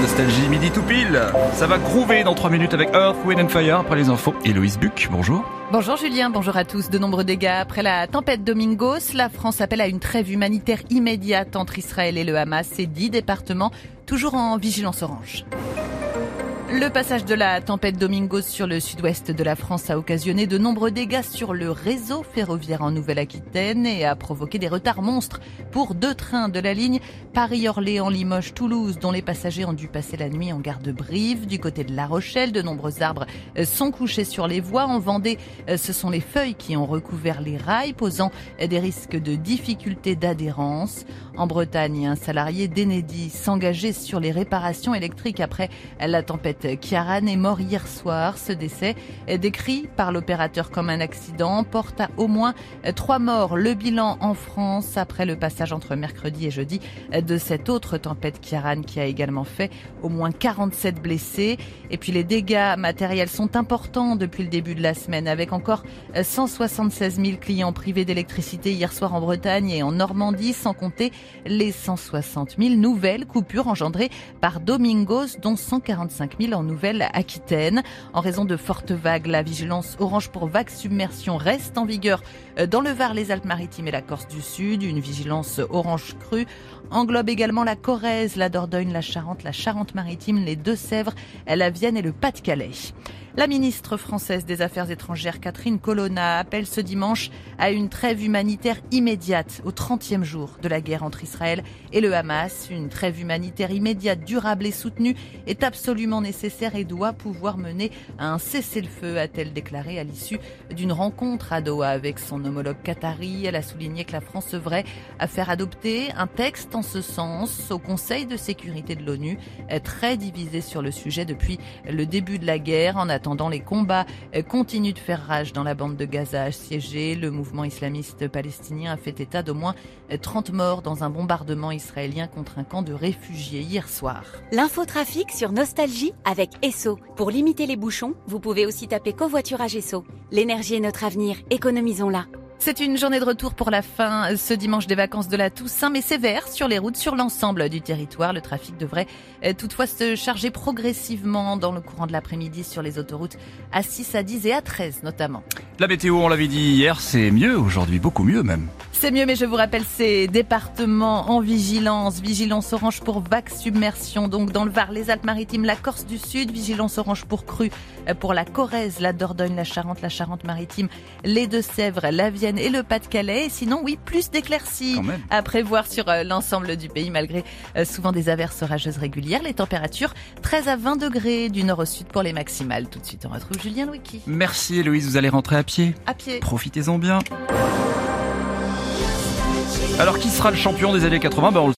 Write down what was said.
Nostalgie midi tout pile. Ça va groover dans 3 minutes avec Earth, Wind and Fire après les infos. Héloïse Buc, bonjour. Bonjour Julien, bonjour à tous. De nombreux dégâts après la tempête Domingos. La France appelle à une trêve humanitaire immédiate entre Israël et le Hamas et 10 départements toujours en vigilance orange. Le passage de la tempête Domingos sur le sud-ouest de la France a occasionné de nombreux dégâts sur le réseau ferroviaire en Nouvelle-Aquitaine et a provoqué des retards monstres pour deux trains de la ligne Paris-Orléans-Limoges-Toulouse dont les passagers ont dû passer la nuit en gare de Brive. Du côté de La Rochelle, de nombreux arbres sont couchés sur les voies. En Vendée, ce sont les feuilles qui ont recouvert les rails, posant des risques de difficultés d'adhérence. En Bretagne, un salarié d'Enedis s'engageait sur les réparations électriques après la tempête Kiaran est mort hier soir. Ce décès, décrit par l'opérateur comme un accident, porte à au moins trois morts. Le bilan en France après le passage entre mercredi et jeudi de cette autre tempête Kiaran qui a également fait au moins 47 blessés. Et puis les dégâts matériels sont importants depuis le début de la semaine avec encore 176 000 clients privés d'électricité hier soir en Bretagne et en Normandie sans compter les 160 000 nouvelles coupures engendrées par Domingos dont 145 000 en Nouvelle-Aquitaine. En raison de fortes vagues, la vigilance orange pour vagues submersion reste en vigueur dans le Var, les Alpes-Maritimes et la Corse du Sud. Une vigilance orange crue englobe également la Corrèze, la Dordogne, la Charente, la Charente-Maritime, les Deux-Sèvres, la Vienne et le Pas-de-Calais. La ministre française des Affaires étrangères Catherine Colonna appelle ce dimanche à une trêve humanitaire immédiate au 30e jour de la guerre entre Israël et le Hamas. Une trêve humanitaire immédiate, durable et soutenue est absolument nécessaire et doit pouvoir mener à un cessez-le-feu, a-t-elle déclaré à l'issue d'une rencontre à Doha avec son homologue qatari. Elle a souligné que la France œuvrait à faire adopter un texte en ce sens au Conseil de sécurité de l'ONU, très divisé sur le sujet depuis le début de la guerre. En attendant, les combats continuent de faire rage dans la bande de Gaza assiégée. Le mouvement islamiste palestinien a fait état d'au moins 30 morts dans un bombardement israélien contre un camp de réfugiés hier soir. L'infotrafic sur Nostalgie avec Esso. Pour limiter les bouchons, vous pouvez aussi taper covoiturage Esso. L'énergie est notre avenir, économisons-la. C'est une journée de retour pour la fin ce dimanche des vacances de la Toussaint, mais sévère sur les routes sur l'ensemble du territoire. Le trafic devrait toutefois se charger progressivement dans le courant de l'après-midi sur les autoroutes à 6, à 10 et à 13 notamment. La météo, on l'avait dit hier, c'est mieux aujourd'hui, beaucoup mieux même. C'est mieux, mais je vous rappelle ces départements en vigilance. Vigilance orange pour vague submersion, donc dans le Var, les Alpes-Maritimes, la Corse du Sud. Vigilance orange pour crue pour la Corrèze, la Dordogne, la Charente, la Charente-Maritime, les Deux-Sèvres, la Vienne et le Pas-de-Calais. Et sinon, oui, plus d'éclaircies à prévoir sur l'ensemble du pays, malgré souvent des averses orageuses régulières. Les températures 13 à 20 degrés du nord au sud pour les maximales. Tout de suite, on retrouve Julien Louiki. Merci Héloïse, vous allez rentrer à pied. À pied. Profitez-en bien. Alors qui sera le champion des années 80 ben, on